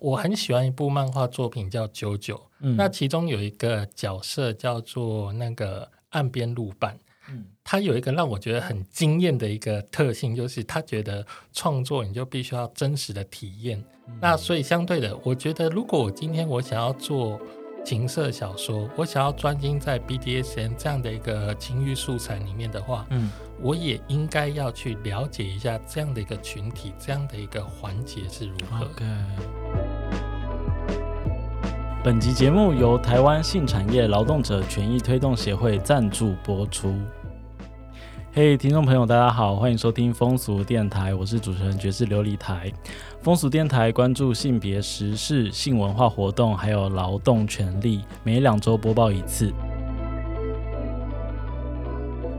我很喜欢一部漫画作品叫《九九》，嗯那其中有一个角色叫做那个岸边路伴。嗯他有一个让我觉得很惊艳的一个特性，就是他觉得创作你就必须要真实的体验。那所以相对的，我觉得如果我今天我想要做情色小说，我想要专精在 BDSM 这样的一个情欲素材里面的话，嗯我也应该要去了解一下这样的一个群体，这样的一个环节是如何。本集节目由台湾性产业劳动者权益推动协会赞助播出。嘿、听众朋友，大家好，欢迎收听风俗电台，我是主持人爵士琉璃台。风俗电台关注性别时事、性文化活动，还有劳动权利，每两周播报一次。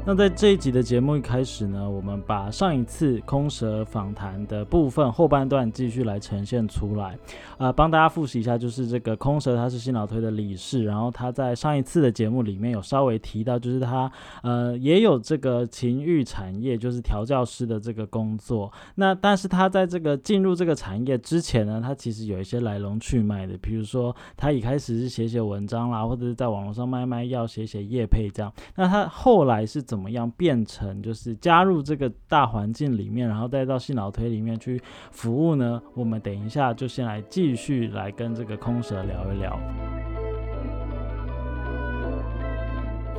那在这一集的节目一开始呢，我们把上一次空蛇访谈的部分后半段继续来呈现出来，呃，帮大家复习一下，就是这个空蛇他是新老推的理事，然后他在上一次的节目里面有稍微提到，就是他呃也有这个情欲产业，就是调教师的这个工作。那但是他在这个进入这个产业之前呢，他其实有一些来龙去脉的，比如说他一开始是写写文章啦，或者是在网络上卖卖药、写写业配这样。那他后来是怎么样变成就是加入这个大环境里面，然后再到信脑推里面去服务呢？我们等一下就先来继续来跟这个空蛇聊一聊。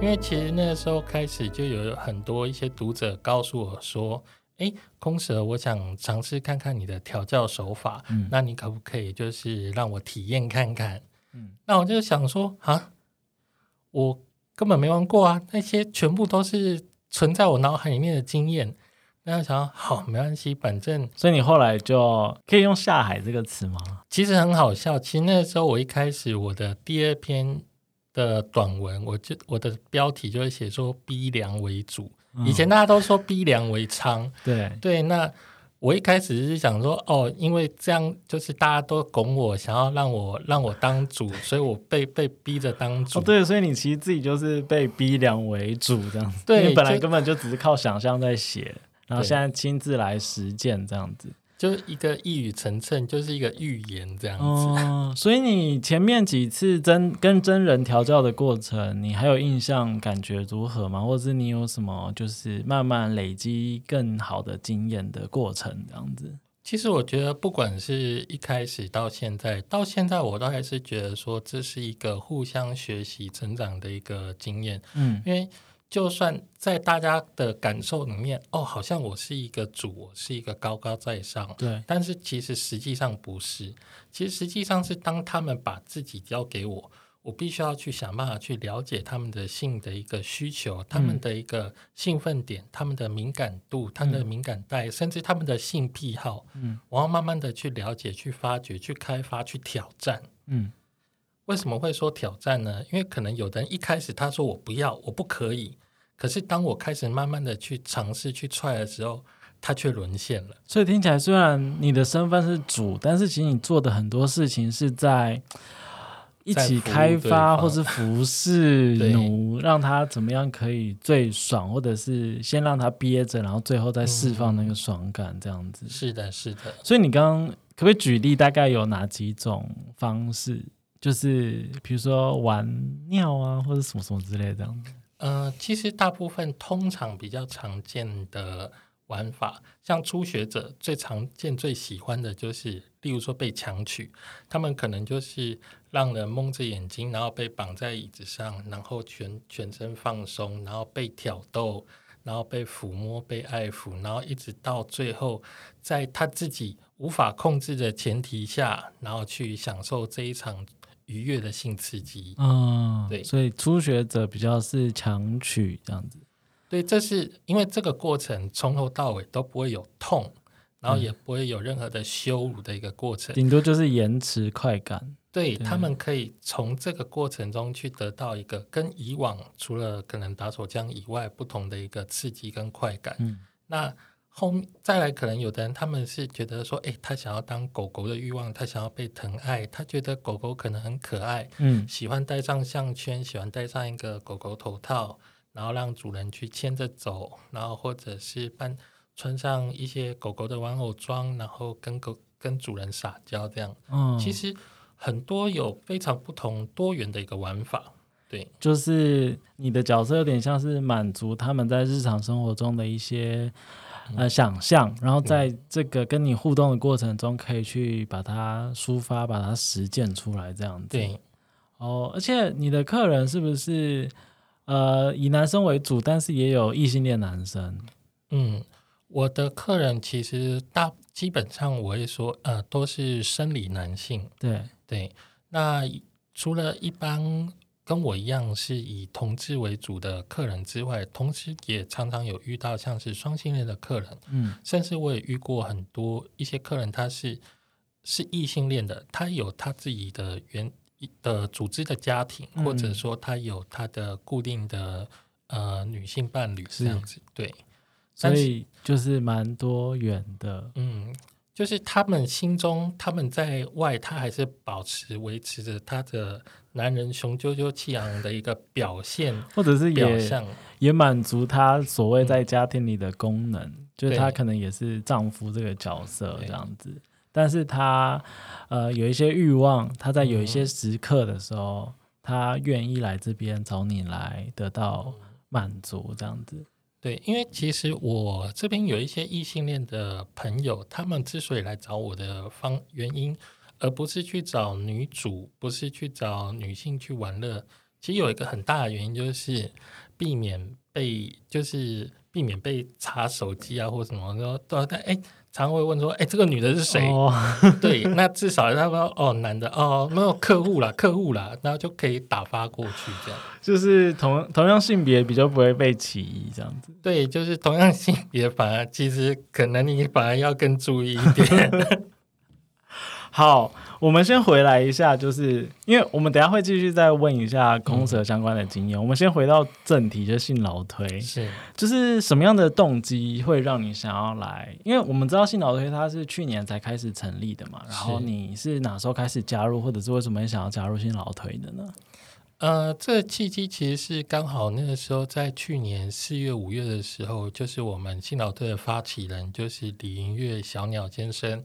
因为其实那个时候开始就有很多一些读者告诉我说：“哎，空蛇，我想尝试看看你的调教手法，嗯那你可不可以就是让我体验看看？”嗯那我就想说啊，我根本没玩过啊，那些全部都是存在我脑海里面的经验。那我想说好，没关系，反正所以你后来就可以用下海这个词吗？其实很好笑。其实那时候我一开始我的第二篇的短文，我就我的标题就会写说“逼良为主”。以前大家都说“逼良为娼对”，，对，那我一开始是想说，哦，因为这样就是大家都拱我，想要让我让我当主，所以我被被逼着当主。哦对，所以你其实自己就是被逼良为主这样子，对因为本来根本就只是靠想象在写，然后现在亲自来实践这样子。就一个一语成谶，就是一个预言这样子。哦，所以你前面几次真跟真人调教的过程，你还有印象感觉如何吗？或者是你有什么就是慢慢累积更好的经验的过程这样子？其实我觉得，不管是一开始到现在，到现在我都还是觉得说，这是一个互相学习、成长的一个经验。嗯因为就算在大家的感受里面，哦，好像我是一个主，我是一个高高在上，对，但是其实实际上不是。其实实际上是当他们把自己交给我，我必须要去想办法去了解他们的性的一个需求，他们的一个兴奋点，他们的敏感度，他们的敏感带，甚至他们的性癖好。嗯我要慢慢的去了解、去发掘、去开发、去挑战。嗯为什么会说挑战呢？因为可能有的人一开始他说我不要，我不可以，可是当我开始慢慢的去尝试、去踹的时候，他却沦陷了。所以听起来虽然你的身份是主，但是其实你做的很多事情是在一起开发或是服侍 对奴，让他怎么样可以最爽，或者是先让他憋着，然后最后再释放那个爽感这样子。是的，是的。所以你刚刚可不可以举例，大概有哪几种方式？就是比如说玩尿啊，或者什么什么之类的这样子。呃，其实大部分通常比较常见的玩法，像初学者最常见、最喜欢的就是，例如说被强取，他们可能就是让人蒙着眼睛，然后被绑在椅子上，然后全全身放松，然后被挑逗，然后被抚摸、被爱抚，然后一直到最后，在他自己无法控制的前提下，然后去享受这一场愉悦的性刺激。嗯，对所以初学者比较是强取这样子。对，这是因为这个过程从头到尾都不会有痛，然后也不会有任何的羞辱的一个过程。顶多就是延迟快感。对对他们可以从这个过程中去得到一个跟以往除了可能打手枪以外不同的一个刺激跟快感。嗯那后面再来，可能有的人他们是觉得说，诶，他想要当狗狗的欲望，他想要被疼爱，他觉得狗狗可能很可爱，嗯喜欢戴上项圈，喜欢戴上一个狗狗头套，然后让主人去牵着走，然后或者是扮穿上一些狗狗的玩偶装，然后跟狗跟主人撒娇这样。嗯，其实很多有非常不同多元的一个玩法。对，就是你的角色有点像是满足他们在日常生活中的一些呃想象，然后在这个跟你互动的过程中，可以去把它抒发、把它实践出来，这样子。对，哦，而且你的客人是不是呃以男生为主，但是也有异性恋男生？嗯，我的客人其实大基本上我会说，呃，都是生理男性。对对，那除了一般。跟我一样是以同志为主的客人之外，同时也常常有遇到像是双性恋的客人，嗯，甚至我也遇过很多一些客人，他是是异性恋的，他有他自己的原的组织的家庭，或者说他有他的固定的呃女性伴侣这样子，对，所以就是蛮多元的，嗯。就是他们心中，他们在外，他还是保持维持着他的男人雄赳赳气昂的一个表现，或者是表象，也满足他所谓在家庭里的功能，就是他可能也是丈夫这个角色这样子。但是他呃有一些欲望，他在有一些时刻的时候，他愿意来这边找你来得到满足这样子。对，因为其实我这边有一些异性恋的朋友，他们之所以来找我的方原因，而不是去找女主，不是去找女性去玩乐，其实有一个很大的原因就是避免被，就是避免被查手机啊，或什么说，对，但哎。常会问说：“哎，这个女的是谁？” 对，那至少他说：“哦，男的哦，没有客户啦，客户啦，然后就可以打发过去，这样就是同同样性别比较不会被歧义，这样子。对，就是同样性别，反而其实可能你反而要更注意一点。好。我们先回来一下，就是因为我们等下会继续再问一下空蛇相关的经验。我们先回到正题，就性劳推是，就是什么样的动机会让你想要来？因为我们知道性劳推它是去年才开始成立的嘛，然后你是哪时候开始加入，或者是为什么想要加入性劳推的呢？呃，这个契机其实是刚好那个时候在去年四月、五月的时候，就是我们信老推的发起人就是李云月小鸟先生。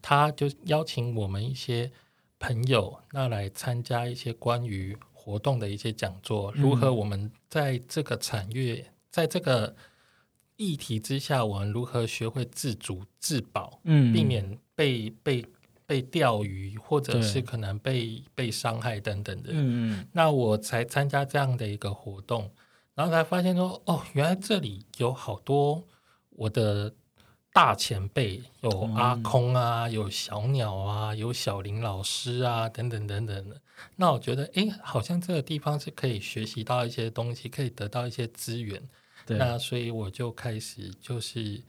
他就邀请我们一些朋友，那来参加一些关于活动的一些讲座，如何我们在这个产业，在这个议题之下，我们如何学会自主自保，嗯，避免被被被钓鱼，或者是可能被被伤害等等的，嗯嗯，那我才参加这样的一个活动，然后才发现说，哦，原来这里有好多我的。大前辈有阿空啊，有小鸟啊，有小林老师啊，等等等等的。那我觉得，哎，好像这个地方是可以学习到一些东西，可以得到一些资源。那所以我就开始就是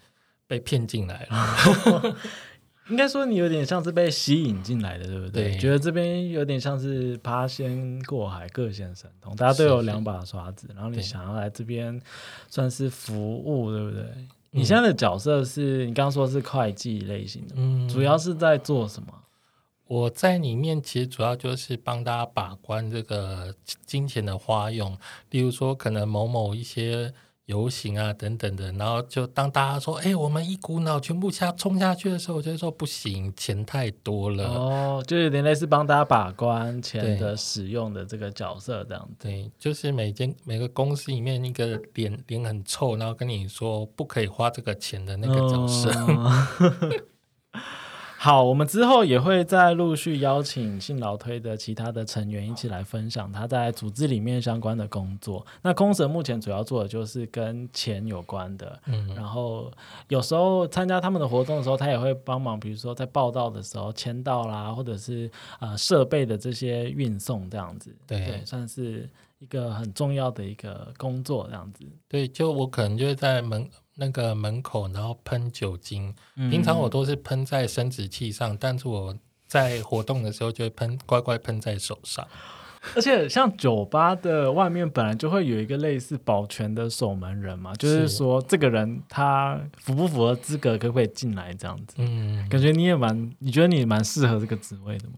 被骗进来了。应该说你有点像是被吸引进来的，对不对？觉得这边有点像是八仙过海，各显神通，大家都有两把刷子，然后你想要来这边算是服务，对不对？你现在的角色是你刚刚说是会计类型的，嗯，主要是在做什么？我在里面其实主要就是帮大家把关这个金钱的花用，例如说可能某某一些。游行啊，等等的，然后就当大家说，哎，我们一股脑全部下冲下去的时候，我就说不行，钱太多了。哦，就有点类似帮大家把关钱的使用的这个角色这样。对，就是每间每个公司里面一个脸脸很臭，然后跟你说不可以花这个钱的那个角色。好，我们之后也会再陆续邀请信劳推的其他的成员一起来分享他在组织里面相关的工作。那空神目前主要做的就是跟钱有关的，嗯，然后有时候参加他们的活动的时候，他也会帮忙，比如说在报道的时候签到啦，或者是呃设备的这些运送这样子，对，算是一个很重要的一个工作这样子。对，就我可能就会在门。那个门口，然后喷酒精。平常我都是喷在生殖器上，但是我在活动的时候就会喷，乖乖喷在手上。而且像酒吧的外面本来就会有一个类似保全的守门人嘛，就是说这个人他符不符合资格，可不可以进来这样子。嗯，感觉你也蛮，你觉得你蛮适合这个职位的吗？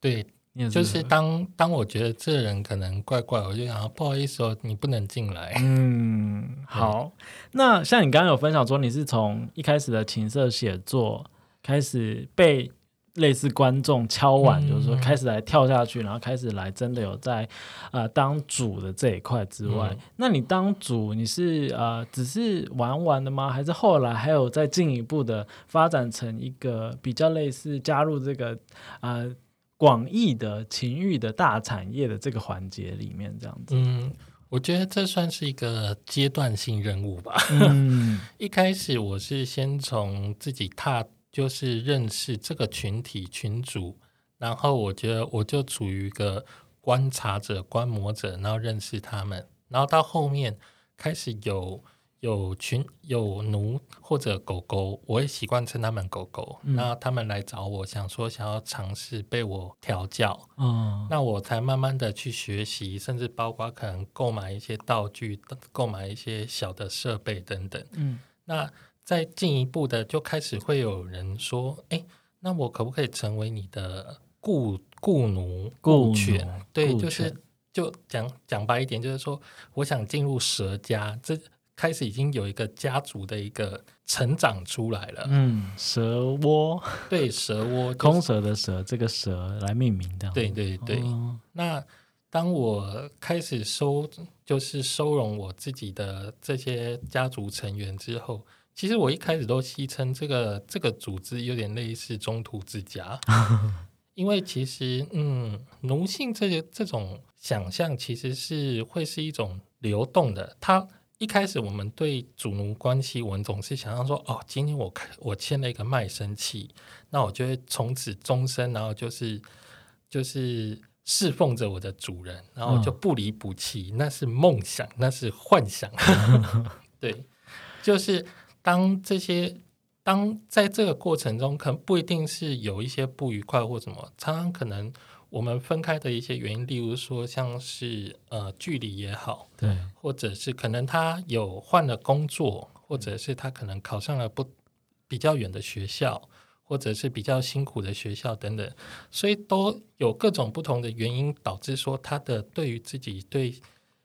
对。就是当当我觉得这人可能怪怪，我就想不好意思哦，你不能进来。嗯，好。那像你刚刚有分享说，你是从一开始的情色写作，开始被类似观众敲碗，嗯就是说开始来跳下去，然后开始来真的有在呃当主的这一块之外，嗯那你当主你是呃只是玩玩的吗？还是后来还有再进一步的发展成一个比较类似加入这个呃广义的情欲的大产业的这个环节里面这样子？嗯，我觉得这算是一个阶段性任务吧。嗯 一开始我是先从自己踏，就是认识这个群体群主，然后我觉得我就处于一个观察者、观摩者，然后认识他们，然后到后面开始有有群有奴或者狗狗，我也习惯称他们狗狗，嗯那他们来找我，想说想要尝试被我调教，哦那我才慢慢的去学习，甚至包括可能购买一些道具、购买一些小的设备等等。嗯那再进一步的，就开始会有人说：“哎，那我可不可以成为你的雇雇奴、雇奴犬？”对，就是就讲讲白一点，就是说，我想进入蛇家，这开始已经有一个家族的一个成长出来了。嗯，蛇窝，对，蛇窝、就是空蛇的蛇，这个蛇来命名的。对对对。哦那当我开始收，就是收容我自己的这些家族成员之后，其实我一开始都戏称这个这个组织有点类似中途之家，因为其实嗯，奴性这个这种想象其实是会是一种流动的，它。一开始我们对主奴关系，我们总是想象说，哦，今天我开我签了一个卖身契，那我就会从此终身，然后就是就是侍奉着我的主人，然后就不离不弃，那是梦想，那是幻想。对，就是当这些当在这个过程中，可能不一定是有一些不愉快或什么，常常可能我们分开的一些原因，例如说像是呃距离也好，对，或者是可能他有换了工作，或者是他可能考上了不比较远的学校，或者是比较辛苦的学校等等，所以都有各种不同的原因导致说他的对于自己对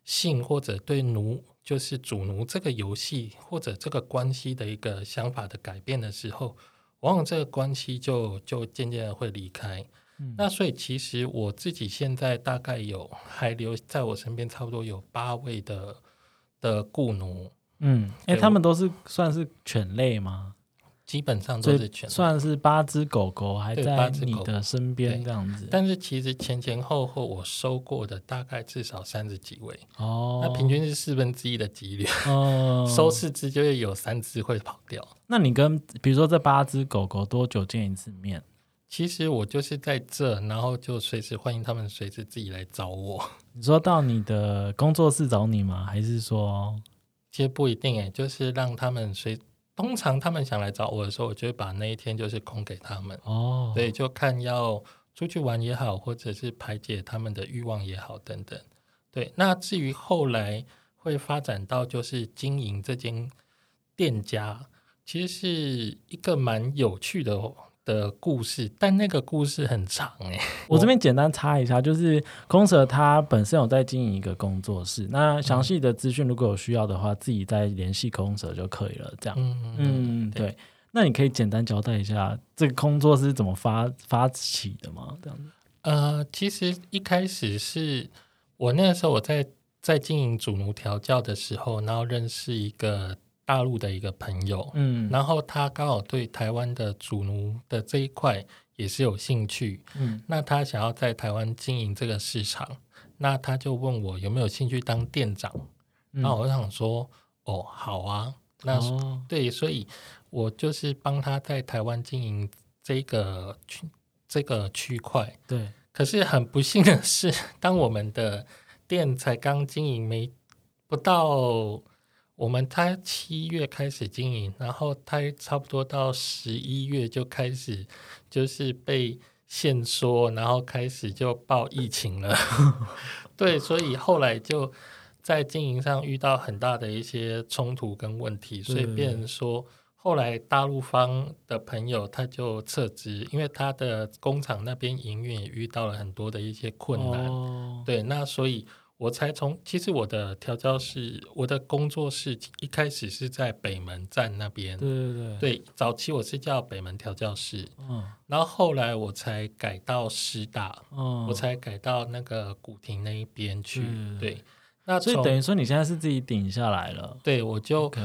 性或者对奴就是主奴这个游戏或者这个关系的一个想法的改变的时候，往往这个关系就就渐渐的会离开。嗯那所以其实我自己现在大概有还留在我身边差不多有八位的的雇奴，嗯，哎、对他们都是算是犬类吗？基本上都是犬，算是八只狗狗还对在你的身边这样子。但是其实前前后后我收过的大概至少三十几位，哦，那平均是四分之一的几率，哦，收四只就会有三只会跑掉。那你跟比如说这八只狗狗多久见一次面？其实我就是在这，然后就随时欢迎他们随时自己来找我。你说到你的工作室找你吗？还是说，其实不一定诶，就是让他们随。通常他们想来找我的时候，我就会把那一天就是空给他们。哦，所以就看要出去玩也好，或者是排解他们的欲望也好，等等。对，那至于后来会发展到就是经营这间店家，其实是一个蛮有趣的的故事，但那个故事很长诶。我这边简单插一下，就是空蛇他本身有在经营一个工作室，那详细的资讯如果有需要的话，自己再联系空蛇就可以了。这样，嗯嗯，对对。那你可以简单交代一下这个工作室怎么发发起的吗？这样子，呃，其实一开始是我那个时候我在在经营主奴调教的时候，然后认识一个大陆的一个朋友，嗯。然后他刚好对台湾的主奴的这一块也是有兴趣，嗯。那他想要在台湾经营这个市场，那他就问我有没有兴趣当店长，嗯。那我就想说，哦，好啊，那、哦。对，所以我就是帮他在台湾经营这个区这个区块。对，可是很不幸的是，当我们的店才刚经营没不到，我们他七月开始经营，然后他差不多到十一月就开始就是被限缩，然后开始就爆疫情了。对，所以后来就在经营上遇到很大的一些冲突跟问题，所以对变成说。后来大陆方的朋友他就撤资，因为他的工厂那边营运也遇到了很多的一些困难。哦对，那所以我才从其实我的调教室，我的工作室一开始是在北门站那边。对对对，对，早期我是叫北门调教室，嗯然后后来我才改到师大，嗯，我才改到那个古亭那一边去。对对，那所以从等于说你现在是自己顶下来了。对我就 OK，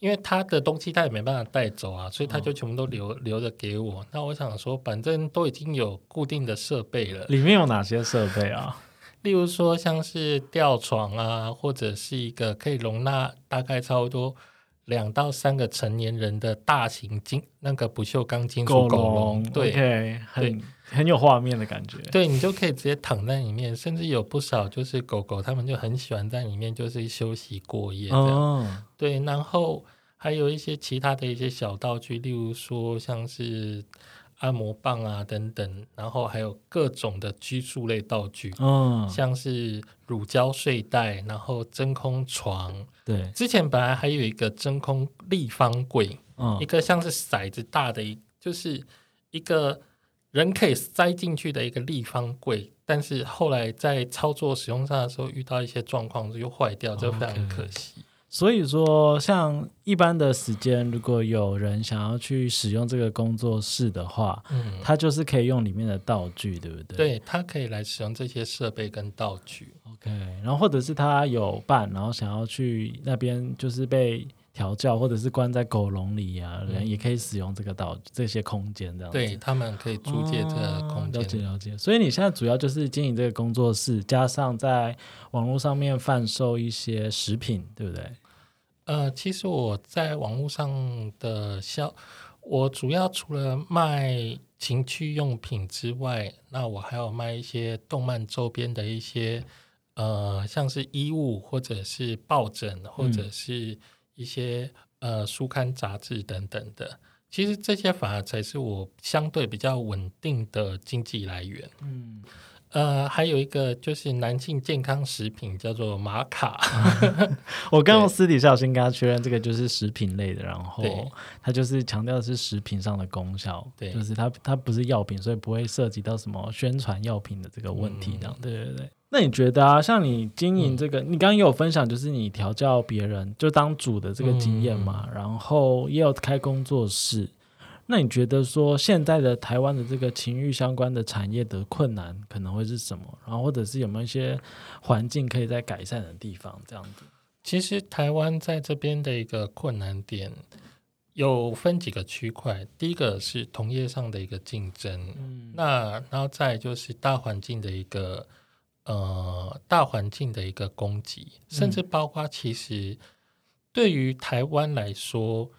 因为他的东西他也没办法带走啊，所以他就哦全部都留、留着给我。那我想说，反正都已经有固定的设备了，里面有哪些设备啊？例如说像是吊床啊，或者是一个可以容纳大概差不多两到三个成年人的大型金那个不锈钢金属狗笼，对。很很有画面的感觉。对你就可以直接躺在里面，甚至有不少就是狗狗，他们就很喜欢在里面就是休息过夜这样。哦，对，然后还有一些其他的一些小道具，例如说像是按摩棒啊等等，然后还有各种的居住类道具，嗯，像是乳胶睡袋，然后真空床。对，之前本来还有一个真空立方柜，嗯一个像是骰子大的一，就是一个人可以塞进去的一个立方柜，但是后来在操作使用上的时候遇到一些状况就坏掉，这非常可惜。所以说，像一般的时间，如果有人想要去使用这个工作室的话，嗯，他就是可以用里面的道具，对不对？对，他可以来使用这些设备跟道具。，OK。然后或者是他有伴，然后想要去那边就是被调教，或者是关在狗笼里啊，嗯人也可以使用这个道这些空间这样子。对他们可以租借这个空哦了解。了解。所以你现在主要就是经营这个工作室，加上在网络上面贩售一些食品，对不对？呃，其实我在网络上的销，我主要除了卖情趣用品之外，那我还有卖一些动漫周边的一些呃，像是衣物或者是抱枕，或者是一些呃书刊杂志等等的。其实这些反而才是我相对比较稳定的经济来源。嗯，呃，还有一个就是男性健康食品，叫做玛卡。我刚刚私底下有先跟他确认，这个就是食品类的，然后对他就是强调的是食品上的功效，对就是它它不是药品，所以不会涉及到什么宣传药品的这个问题，这样、嗯对对对。那你觉得啊，像你经营这个，你刚刚也有分享，就是你调教别人就当主的这个经验嘛，嗯然后也有开工作室。那你觉得说现在的台湾的这个情欲相关的产业的困难可能会是什么？然后或者是有没有一些环境可以在改善的地方？这样子。其实台湾在这边的一个困难点有分几个区块，第一个是同业上的一个竞争，嗯，那然后再就是大环境的一个呃大环境的一个供给，甚至包括其实对于台湾来说，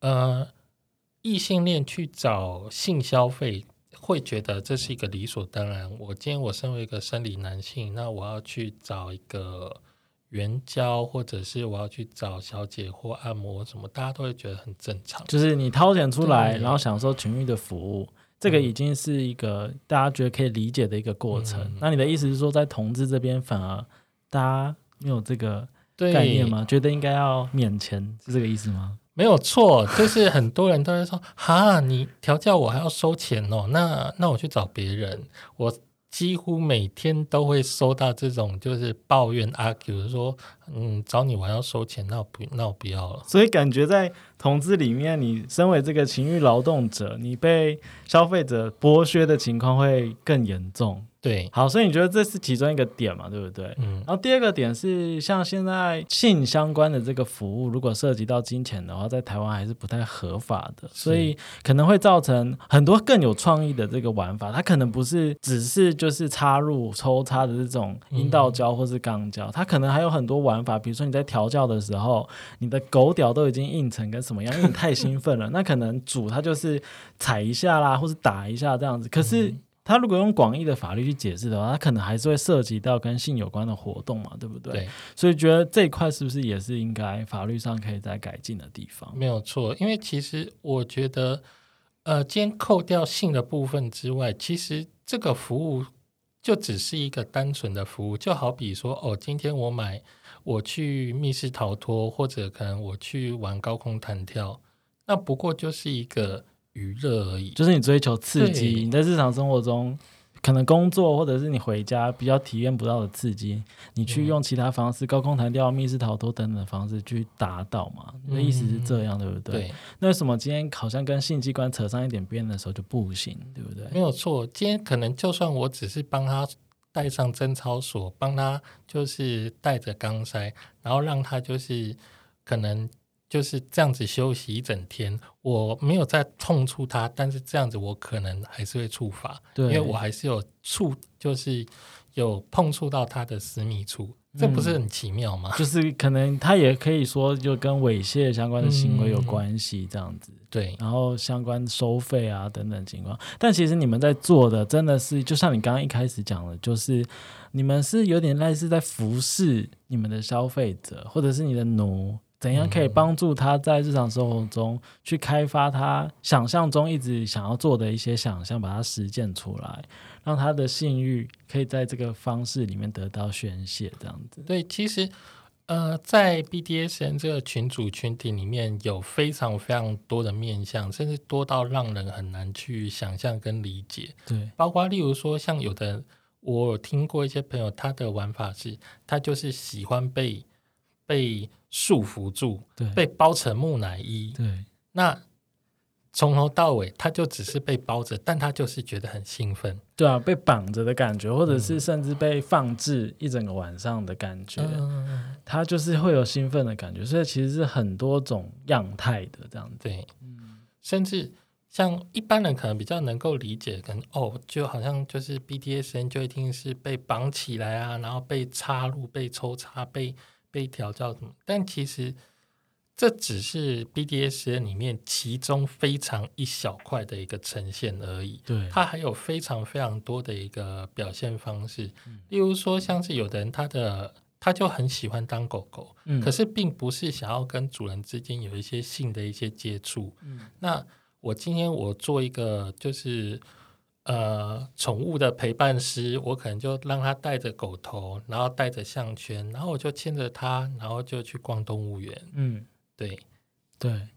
呃，异性恋去找性消费。会觉得这是一个理所当然。我今天我身为一个生理男性，那我要去找一个援交，或者是我要去找小姐或按摩什么，大家都会觉得很正常。就是你掏钱出来，然后享受情欲的服务，这个已经是一个大家觉得可以理解的一个过程。嗯那你的意思是说，在同志这边反而大家没有这个概念吗？觉得应该要免钱，是这个意思吗？没有错，就是很多人都会说：“ 哈，你调教我还要收钱哦，那那我去找别人。”我几乎每天都会收到这种就是抱怨 argue 说：“嗯，找你我还要收钱，那我不那我不要了。所以感觉在同志里面，你身为这个情欲劳动者，你被消费者剥削的情况会更严重。”对，好，所以你觉得这是其中一个点嘛，对不对？嗯然，后第二个点是，像现在性相关的这个服务，如果涉及到金钱的话，在台湾还是不太合法的，所以可能会造成很多更有创意的这个玩法。它可能不是只是就是插入抽插的这种阴道胶或是肛胶，它可能还有很多玩法。比如说你在调教的时候，你的狗屌都已经硬成跟什么样，因为你太兴奋了，那可能主它就是踩一下啦，或是打一下这样子。可是他如果用广义的法律去解释的话，他可能还是会涉及到跟性有关的活动嘛，对不对？对，所以觉得这一块是不是也是应该法律上可以再改进的地方？没有错。因为其实我觉得，呃，今天扣掉性的部分之外，其实这个服务就只是一个单纯的服务，就好比说，哦，今天我买我去密室逃脱，或者可能我去玩高空弹跳，那不过就是一个娱乐而已。就是你追求刺激，你在日常生活中可能工作或者是你回家比较体验不到的刺激，你去用其他方式，高空弹跳、密室逃脱等等的方式去达到嘛？你的意思是这样，对不对？对，那为什么今天好像跟性机关扯上一点边的时候就不行，对不对？没有错。今天可能就算我只是帮他带上贞操锁，帮他就是带着钢塞，然后让他就是可能。就是这样子休息一整天，我没有再碰触它，但是这样子我可能还是会触发，对，因为我还是有触，就是有碰触到它的私密处，这不是很奇妙吗？就是可能它也可以说就跟猥亵相关的行为有关系，这样子，对，然后相关收费啊等等情况，但其实你们在做的真的是，就像你刚刚一开始讲的，就是你们是有点类似在服侍你们的消费者，或者是你的奴。怎样可以帮助他在日常生活中去开发他想象中一直想要做的一些想象，把它实践出来，让他的性欲可以在这个方式里面得到宣泄，这样子。对，其实呃，在 BDSN 这个群组群体里面有非常非常多的面向，甚至多到让人很难去想象跟理解。对，包括例如说，像有的我有听过一些朋友，他的玩法是，他就是喜欢被被。束缚住，对，被包成木乃伊，对，那从头到尾他就只是被包着，但他就是觉得很兴奋，对啊，被绑着的感觉，或者是甚至被放置一整个晚上的感觉，他就是会有兴奋的感觉，所以其实是很多种样态的这样子，对，甚至像一般人可能比较能够理解，可能哦，就好像就是 BDSN 就一定是被绑起来啊，然后被插入、被抽插、被。被调教什么？但其实这只是 BDSN 里面其中非常一小块的一个呈现而已。对，它还有非常非常多的一个表现方式。例如说，像是有的人他的他就很喜欢当狗狗，可是并不是想要跟主人之间有一些性的一些接触。那我今天我做一个就是。呃，宠物的陪伴师，我可能就让他带着狗头，然后带着项圈，然后我就牵着他，然后就去逛动物园。嗯，对，对，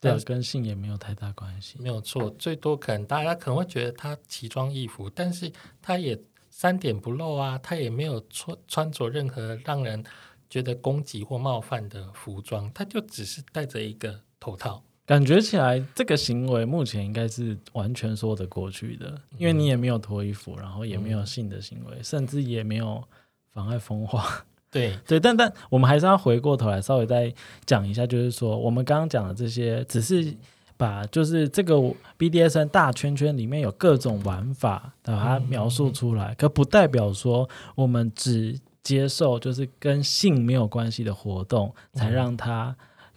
对，跟性也没有太大关系，没有错。最多可能大家可能会觉得他奇装异服，但是他也三点不漏啊，他也没有穿穿着任何让人觉得攻击或冒犯的服装，他就只是戴着一个头套。感觉起来，这个行为目前应该是完全说得过去的，因为你也没有脱衣服，然后也没有性的行为，甚至也没有妨碍风化。对 对，但但我们还是要回过头来稍微再讲一下，就是说我们刚刚讲的这些，只是把就是这个 BDSN 大圈圈里面有各种玩法，把它描述出来，可不代表说我们只接受就是跟性没有关系的活动，才让它。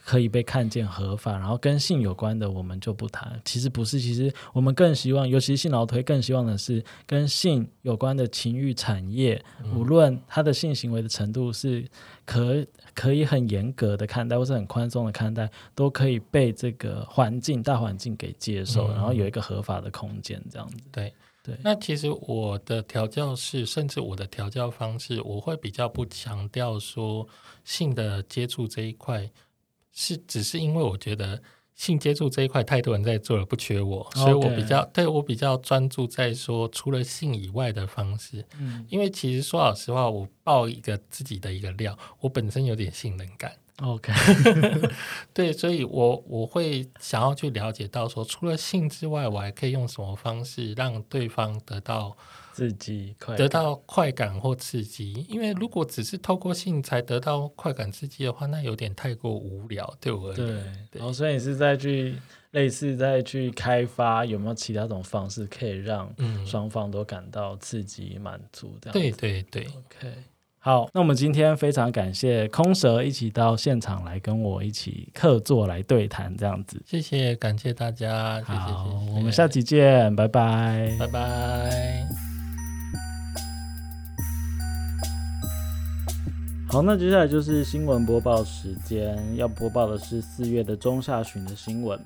可以被看见合法，然后跟性有关的我们就不谈。其实不是，其实我们更希望，尤其是性劳推，更希望的是跟性有关的情欲产业，无论他的性行为的程度是可可以很严格的看待，或是很宽松的看待，都可以被这个环境大环境给接受，然后有一个合法的空间，这样子。对对。那其实我的调教是，甚至我的调教方式，我会比较不强调说性的接触这一块。是，只是因为我觉得性接触这一块太多人在做了，不缺我，所以我比较对我比较专注在说除了性以外的方式。嗯，因为其实说老实话，我爆一个自己的一个料，我本身有点性能感。OK，对，所以我我会想要去了解到说，除了性之外，我还可以用什么方式让对方得到。刺激，得到快感或刺激，因为如果只是透过性才得到快感刺激的话，那有点太过无聊，对我而言。对，然后所以你是在去类似在去开发有没有其他种方式可以让双方都感到刺激满足这样。对对对，OK。好，那我们今天非常感谢空蛇一起到现场来跟我一起客座来对谈这样子。谢谢，感谢大家，谢谢，我们下期见，拜拜，拜拜。好，那接下来就是新闻播报时间，要播报的是四月的中下旬的新闻。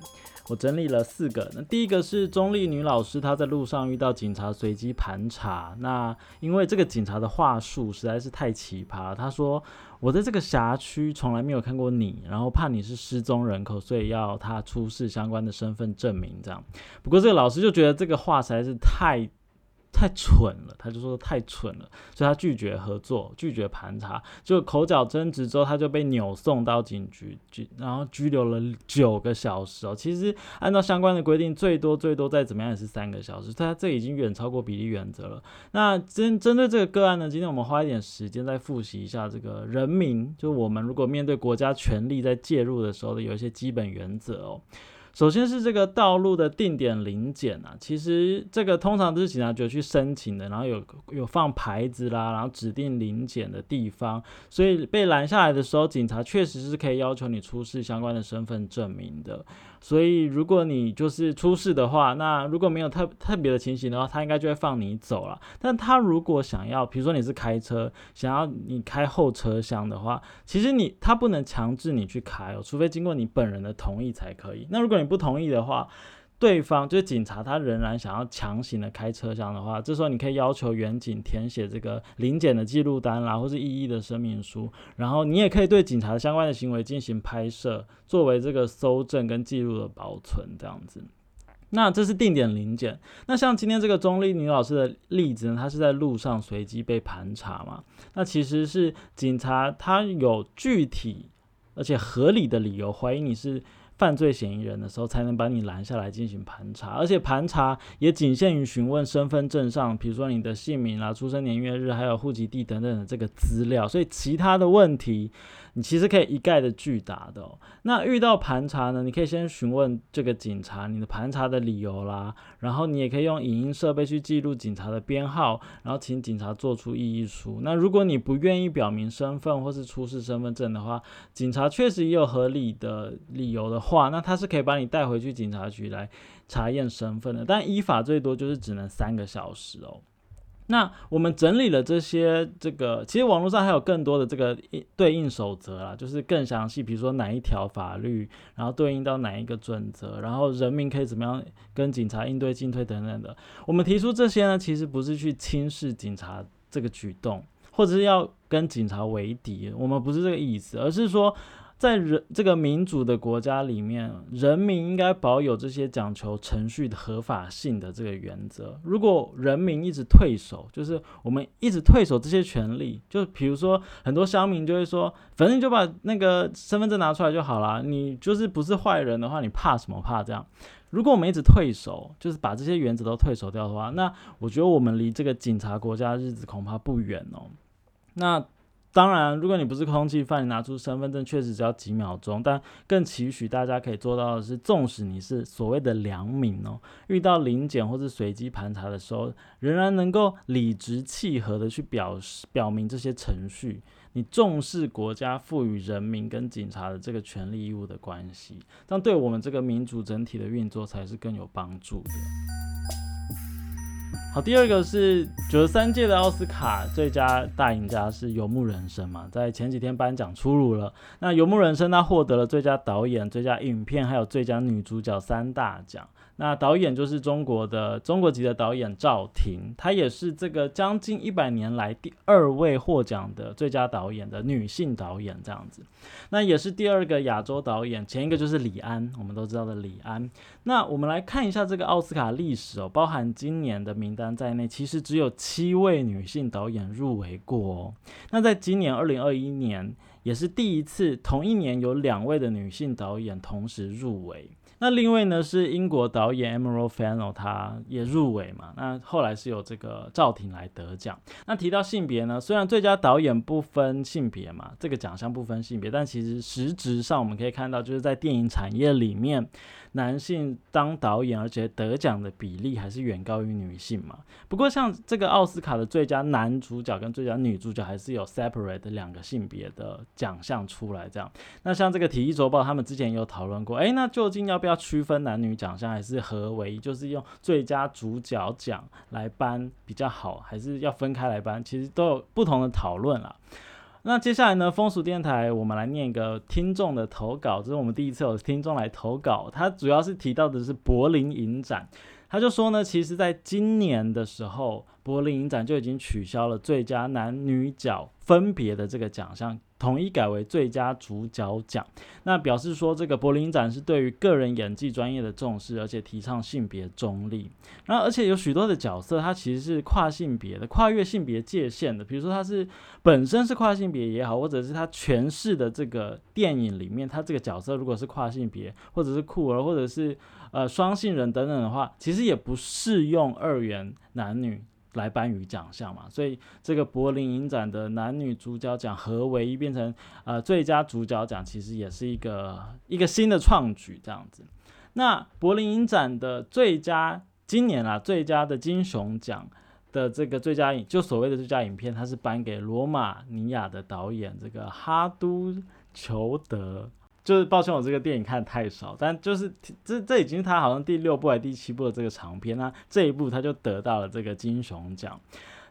我整理了四个，那第一个是中立女老师，她在路上遇到警察随机盘查，那因为这个警察的话术实在是太奇葩，他说我在这个辖区从来没有看过你，然后怕你是失踪人口，所以要他出示相关的身份证明这样。不过这个老师就觉得这个话实在是太。太蠢了，他就说太蠢了，所以他拒绝合作，拒绝盘查，就口角争执之后，他就被扭送到警局，拘然后拘留了九个小时哦。其实按照相关的规定，最多最多再怎么样也是三个小时，他这已经远超过比例原则了。那针针对这个个案呢，今天我们花一点时间再复习一下这个人民，就我们如果面对国家权力在介入的时候的有一些基本原则哦。首先是这个道路的定点临检啊，其实这个通常都是警察局去申请的，然后有有放牌子啦，然后指定临检的地方，所以被拦下来的时候，警察确实是可以要求你出示相关的身份证明的。所以，如果你就是出示的话，那如果没有特特别的情形的话，他应该就会放你走了。但他如果想要，比如说你是开车，想要你开后车厢的话，其实你他不能强制你去开哦，除非经过你本人的同意才可以。那如果你不同意的话，对方就是警察，他仍然想要强行的开车厢的话，这时候你可以要求远警填写这个临检的记录单啦，或是异议的声明书，然后你也可以对警察相关的行为进行拍摄，作为这个搜证跟记录的保存这样子。那这是定点临检。那像今天这个钟丽女老师的例子呢，她是在路上随机被盘查嘛？那其实是警察他有具体而且合理的理由怀疑你是。犯罪嫌疑人的时候，才能把你拦下来进行盘查，而且盘查也仅限于询问身份证上，比如说你的姓名啊、出生年月日，还有户籍地等等的这个资料，所以其他的问题。你其实可以一概的拒答的。那遇到盘查呢，你可以先询问这个警察你的盘查的理由啦，然后你也可以用影音设备去记录警察的编号，然后请警察做出异议书。那如果你不愿意表明身份或是出示身份证的话，警察确实也有合理的理由的话，那他是可以把你带回去警察局来查验身份的。但依法最多就是只能三个小时哦。那我们整理了这些，这个其实网络上还有更多的这个对应守则啦，就是更详细，比如说哪一条法律，然后对应到哪一个准则，然后人民可以怎么样跟警察应对进退等等的。我们提出这些呢，其实不是去轻视警察这个举动，或者是要跟警察为敌，我们不是这个意思，而是说。在人这个民主的国家里面，人民应该保有这些讲求程序的合法性的这个原则。如果人民一直退守，就是我们一直退守这些权利，就比如说很多乡民就会说，反正就把那个身份证拿出来就好了。你就是不是坏人的话，你怕什么怕这样？如果我们一直退守，就是把这些原则都退守掉的话，那我觉得我们离这个警察国家日子恐怕不远哦。那。当然，如果你不是空气犯，你拿出身份证确实只要几秒钟。但更期许大家可以做到的是，纵使你是所谓的良民哦，遇到临检或是随机盘查的时候，仍然能够理直气和的去表示表明这些程序，你重视国家赋予人民跟警察的这个权利义务的关系，这样对我们这个民主整体的运作才是更有帮助的。好，第二个是九十三届的奥斯卡最佳大赢家是《游牧人生》嘛，在前几天颁奖出炉了。那《游牧人生》他获得了最佳导演、最佳影片还有最佳女主角三大奖。那导演就是中国的中国籍的导演赵婷，她也是这个将近一百年来第二位获奖的最佳导演的女性导演，这样子。那也是第二个亚洲导演，前一个就是李安，我们都知道的李安。那我们来看一下这个奥斯卡历史哦，包含今年的名单在内，其实只有七位女性导演入围过哦。那在今年二零二一年，也是第一次同一年有两位的女性导演同时入围。那另外呢是英国导演 Emerald Fennell，他也入围嘛。那后来是由这个赵婷来得奖。那提到性别呢，虽然最佳导演不分性别嘛，这个奖项不分性别，但其实实质上我们可以看到，就是在电影产业里面。男性当导演，而且得奖的比例还是远高于女性嘛。不过像这个奥斯卡的最佳男主角跟最佳女主角，还是有 separate 的两个性别的奖项出来这样。那像这个体育周报，他们之前有讨论过，诶，那究竟要不要区分男女奖项，还是合为，就是用最佳主角奖来颁比较好，还是要分开来颁？其实都有不同的讨论啦。那接下来呢？风俗电台，我们来念一个听众的投稿，这是我们第一次有听众来投稿。他主要是提到的是柏林影展，他就说呢，其实在今年的时候，柏林影展就已经取消了最佳男女角分别的这个奖项。统一改为最佳主角奖。那表示说，这个柏林展是对于个人演技专业的重视，而且提倡性别中立。然后，而且有许多的角色，它其实是跨性别的，跨越性别界限的。比如说，它是本身是跨性别也好，或者是他诠释的这个电影里面，他这个角色如果是跨性别，或者是酷儿，或者是呃双性人等等的话，其实也不适用二元男女。来颁予奖项嘛，所以这个柏林影展的男女主角奖合为一变成呃最佳主角奖，其实也是一个一个新的创举这样子。那柏林影展的最佳今年啊最佳的金熊奖的这个最佳影就所谓的最佳影片，它是颁给罗马尼亚的导演这个哈都裘德。就是抱歉，我这个电影看的太少，但就是这这已经是他好像第六部还第七部的这个长片，那这一部他就得到了这个金熊奖。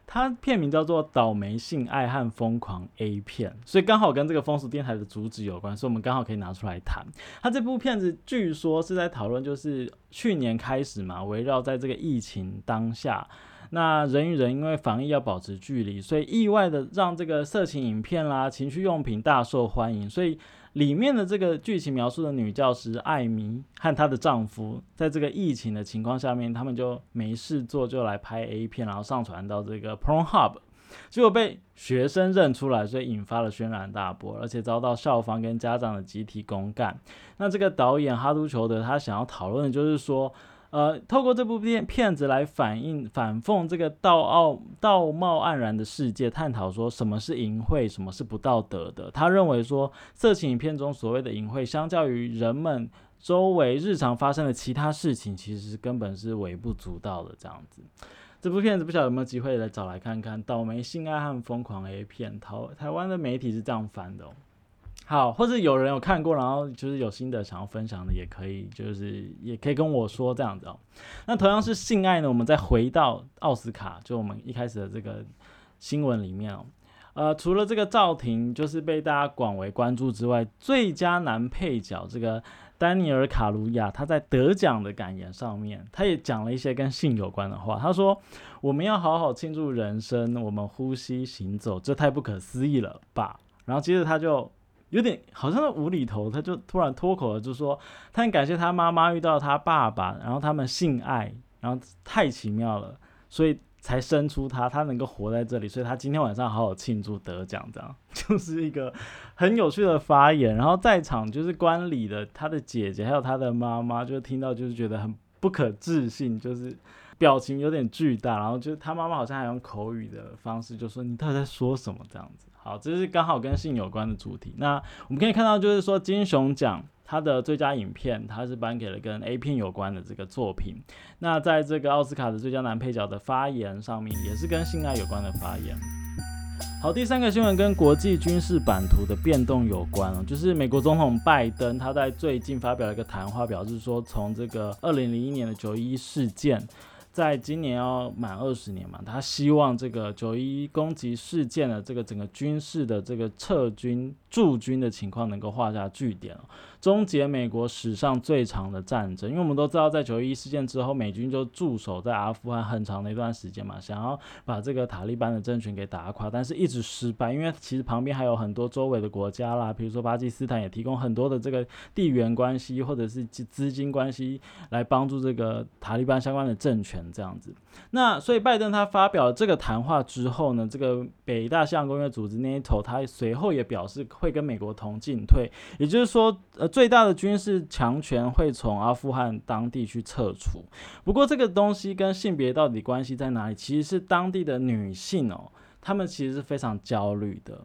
它片名叫做《倒霉性爱和疯狂 A 片》，所以刚好跟这个风俗电台的主旨有关，所以我们刚好可以拿出来谈。它这部片子据说是在讨论，就是去年开始嘛，围绕在这个疫情当下。那人与人因为防疫要保持距离，所以意外的让这个色情影片啦、情趣用品大受欢迎。所以里面的这个剧情描述的女教师艾米和她的丈夫，在这个疫情的情况下面，他们就没事做，就来拍 A 片，然后上传到这个 Pornhub，结果被学生认出来，所以引发了轩然大波，而且遭到校方跟家长的集体公干。那这个导演哈都裘德他想要讨论的就是说。呃，透过这部片片子来反映反讽这个道傲道貌岸然的世界，探讨说什么是淫秽，什么是不道德的。他认为说，色情影片中所谓的淫秽，相较于人们周围日常发生的其他事情，其实根本是微不足道的。这样子，这部片子不晓得有没有机会来找来看看。倒霉性爱和疯狂 A 片，台台湾的媒体是这样翻的哦。好，或者有人有看过，然后就是有新的想要分享的，也可以，就是也可以跟我说这样子哦。那同样是性爱呢，我们再回到奥斯卡，就我们一开始的这个新闻里面哦。呃，除了这个赵婷就是被大家广为关注之外，最佳男配角这个丹尼尔卡卢亚，他在得奖的感言上面，他也讲了一些跟性有关的话。他说：“我们要好好庆祝人生，我们呼吸行走，这太不可思议了吧？”然后接着他就。有点好像无厘头，他就突然脱口了，就说他很感谢他妈妈遇到他爸爸，然后他们性爱，然后太奇妙了，所以才生出他，他能够活在这里，所以他今天晚上好好庆祝得奖，这样 就是一个很有趣的发言。然后在场就是观礼的他的姐姐还有他的妈妈，就听到就是觉得很不可置信，就是表情有点巨大，然后就他妈妈好像还用口语的方式就说你到底在说什么这样子。好，这是刚好跟性有关的主题。那我们可以看到，就是说金熊奖它的最佳影片，它是颁给了跟 A 片有关的这个作品。那在这个奥斯卡的最佳男配角的发言上面，也是跟性爱有关的发言。好，第三个新闻跟国际军事版图的变动有关哦，就是美国总统拜登他在最近发表了一个谈话，表示说从这个二零零一年的九一事件。在今年要满二十年嘛，他希望这个九一攻击事件的这个整个军事的这个撤军驻军的情况能够画下句点终结美国史上最长的战争。因为我们都知道，在九一事件之后，美军就驻守在阿富汗很长的一段时间嘛，想要把这个塔利班的政权给打垮，但是一直失败。因为其实旁边还有很多周围的国家啦，比如说巴基斯坦也提供很多的这个地缘关系或者是资金关系来帮助这个塔利班相关的政权。这样子，那所以拜登他发表了这个谈话之后呢，这个北大西洋公约组织 NATO 他随后也表示会跟美国同进退，也就是说，呃，最大的军事强权会从阿富汗当地去撤除。不过这个东西跟性别到底关系在哪里？其实是当地的女性哦，她们其实是非常焦虑的，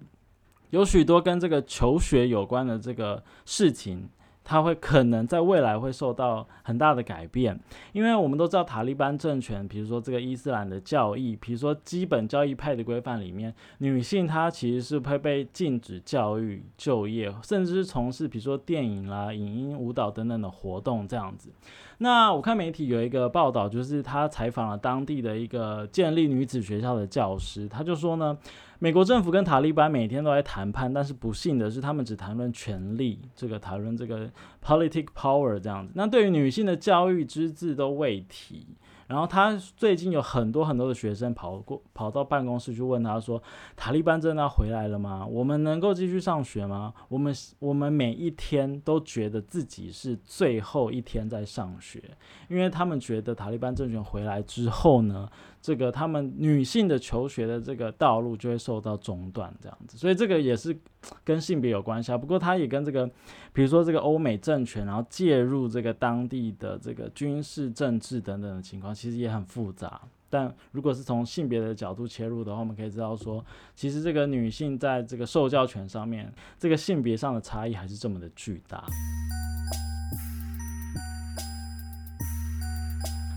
有许多跟这个求学有关的这个事情。它会可能在未来会受到很大的改变，因为我们都知道塔利班政权，比如说这个伊斯兰的教义，比如说基本教义派的规范里面，女性她其实是会被禁止教育、就业，甚至是从事比如说电影啦、影音、舞蹈等等的活动这样子。那我看媒体有一个报道，就是他采访了当地的一个建立女子学校的教师，他就说呢。美国政府跟塔利班每天都在谈判，但是不幸的是，他们只谈论权力，这个谈论这个 political power 这样子。那对于女性的教育只字都未提。然后他最近有很多很多的学生跑过跑到办公室去问他说：“塔利班真的要回来了吗？我们能够继续上学吗？我们我们每一天都觉得自己是最后一天在上学，因为他们觉得塔利班政权回来之后呢。”这个他们女性的求学的这个道路就会受到中断，这样子，所以这个也是跟性别有关系啊。不过它也跟这个，比如说这个欧美政权，然后介入这个当地的这个军事政治等等的情况，其实也很复杂。但如果是从性别的角度切入的话，我们可以知道说，其实这个女性在这个受教权上面，这个性别上的差异还是这么的巨大。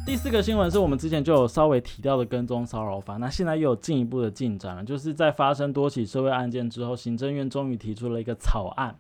第四个新闻是我们之前就有稍微提到的跟踪骚扰法，那现在又有进一步的进展了，就是在发生多起社会案件之后，行政院终于提出了一个草案。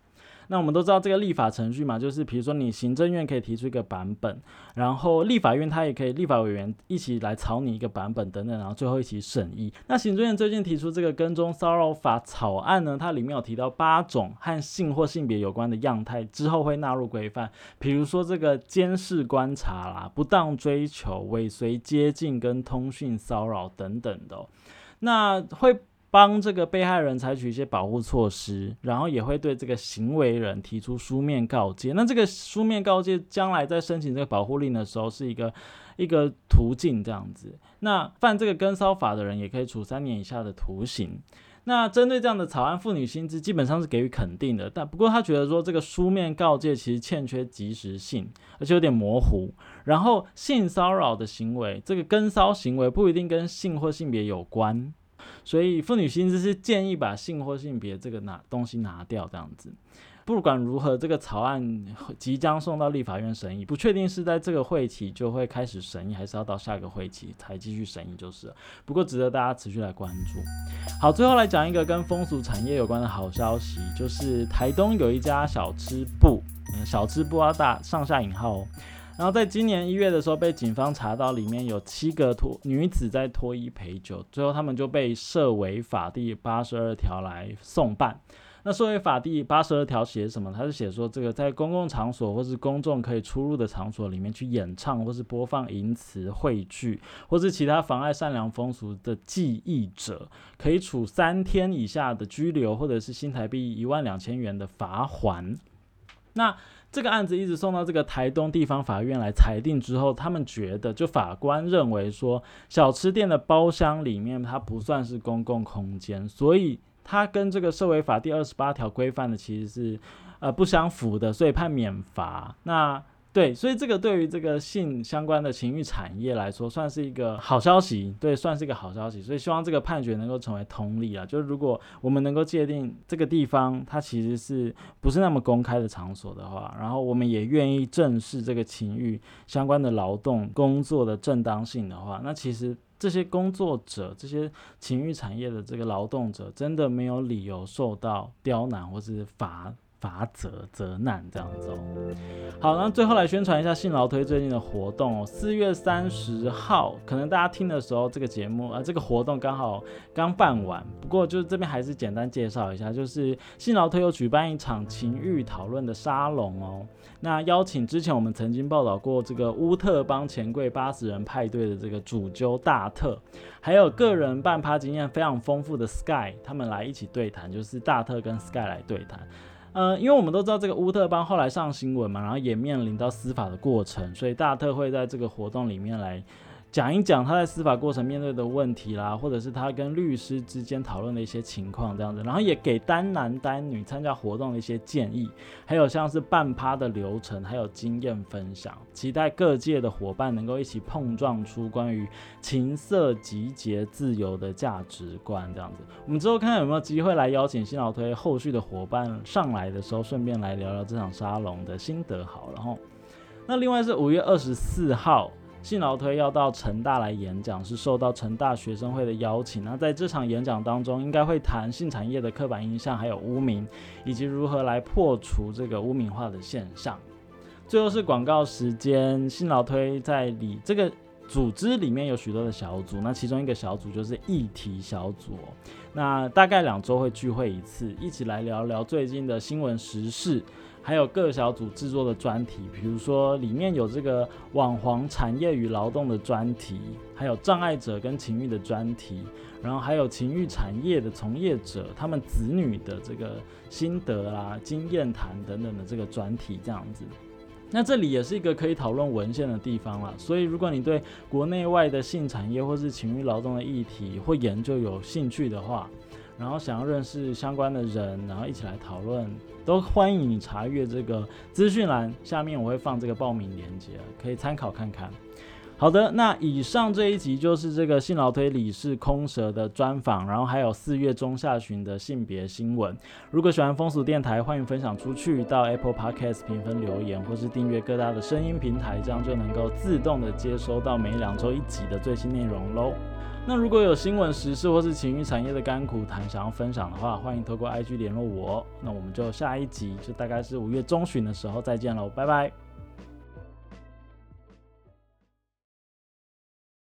那我们都知道这个立法程序嘛，就是比如说你行政院可以提出一个版本，然后立法院它也可以立法委员一起来草拟一个版本等等，然后最后一起审议。那行政院最近提出这个跟踪骚扰法草案呢，它里面有提到八种和性或性别有关的样态，之后会纳入规范，比如说这个监视观察啦、不当追求、尾随接近跟通讯骚扰等等的，那会。帮这个被害人采取一些保护措施，然后也会对这个行为人提出书面告诫。那这个书面告诫将来在申请这个保护令的时候是一个一个途径，这样子。那犯这个跟骚法的人也可以处三年以下的徒刑。那针对这样的草案，妇女薪资基本上是给予肯定的。但不过他觉得说这个书面告诫其实欠缺及时性，而且有点模糊。然后性骚扰的行为，这个跟骚行为不一定跟性或性别有关。所以妇女薪资是建议把性或性别这个拿东西拿掉，这样子。不管如何，这个草案即将送到立法院审议，不确定是在这个会期就会开始审议，还是要到下个会期才继续审议，就是。不过值得大家持续来关注。好，最后来讲一个跟风俗产业有关的好消息，就是台东有一家小吃部，嗯小吃部要大上下引号。然后在今年一月的时候，被警方查到里面有七个脱女子在脱衣陪酒，最后他们就被设违法第八十二条来送办。那设违法第八十二条写什么？他是写说这个在公共场所或是公众可以出入的场所里面去演唱或是播放淫词汇聚，或是其他妨碍善良风俗的记忆者，可以处三天以下的拘留，或者是新台币一万两千元的罚款。那这个案子一直送到这个台东地方法院来裁定之后，他们觉得，就法官认为说，小吃店的包厢里面它不算是公共空间，所以它跟这个社会法第二十八条规范的其实是呃不相符的，所以判免罚。那对，所以这个对于这个性相关的情欲产业来说，算是一个好消息，对，算是一个好消息。所以希望这个判决能够成为通例啊，就是如果我们能够界定这个地方它其实是不是那么公开的场所的话，然后我们也愿意正视这个情欲相关的劳动工作的正当性的话，那其实这些工作者、这些情欲产业的这个劳动者，真的没有理由受到刁难或是罚。罚责责难这样子哦。好，那最后来宣传一下信劳推最近的活动哦。四月三十号，可能大家听的时候，这个节目啊，这个活动刚好刚办完。不过就是这边还是简单介绍一下，就是信劳推有举办一场情欲讨论的沙龙哦。那邀请之前我们曾经报道过这个乌特邦钱柜八十人派对的这个主揪大特，还有个人办趴经验非常丰富的 Sky，他们来一起对谈，就是大特跟 Sky 来对谈。嗯，因为我们都知道这个乌特邦后来上新闻嘛，然后也面临到司法的过程，所以大特会在这个活动里面来。讲一讲他在司法过程面对的问题啦，或者是他跟律师之间讨论的一些情况这样子，然后也给单男单女参加活动的一些建议，还有像是半趴的流程，还有经验分享，期待各界的伙伴能够一起碰撞出关于情色集结自由的价值观这样子。我们之后看看有没有机会来邀请新老推后续的伙伴上来的时候，顺便来聊聊这场沙龙的心得好。然后，那另外是五月二十四号。信劳推要到成大来演讲，是受到成大学生会的邀请。那在这场演讲当中，应该会谈性产业的刻板印象，还有污名，以及如何来破除这个污名化的现象。最后是广告时间，信劳推在里这个。组织里面有许多的小组，那其中一个小组就是议题小组，那大概两周会聚会一次，一起来聊聊最近的新闻时事。还有各小组制作的专题，比如说里面有这个网黄产业与劳动的专题，还有障碍者跟情欲的专题，然后还有情欲产业的从业者他们子女的这个心得啦、经验谈等等的这个专题这样子。那这里也是一个可以讨论文献的地方了，所以如果你对国内外的性产业或是情欲劳动的议题或研究有兴趣的话，然后想要认识相关的人，然后一起来讨论。都欢迎你查阅这个资讯栏，下面我会放这个报名链接，可以参考看看。好的，那以上这一集就是这个性劳推理事空蛇的专访，然后还有四月中下旬的性别新闻。如果喜欢风俗电台，欢迎分享出去，到 Apple Podcast 评分留言，或是订阅各大的声音平台，这样就能够自动的接收到每两周一集的最新内容喽。那如果有新闻时事或是情欲产业的甘苦谈想要分享的话，欢迎透过 IG 联络我。那我们就下一集，就大概是五月中旬的时候再见喽，拜拜。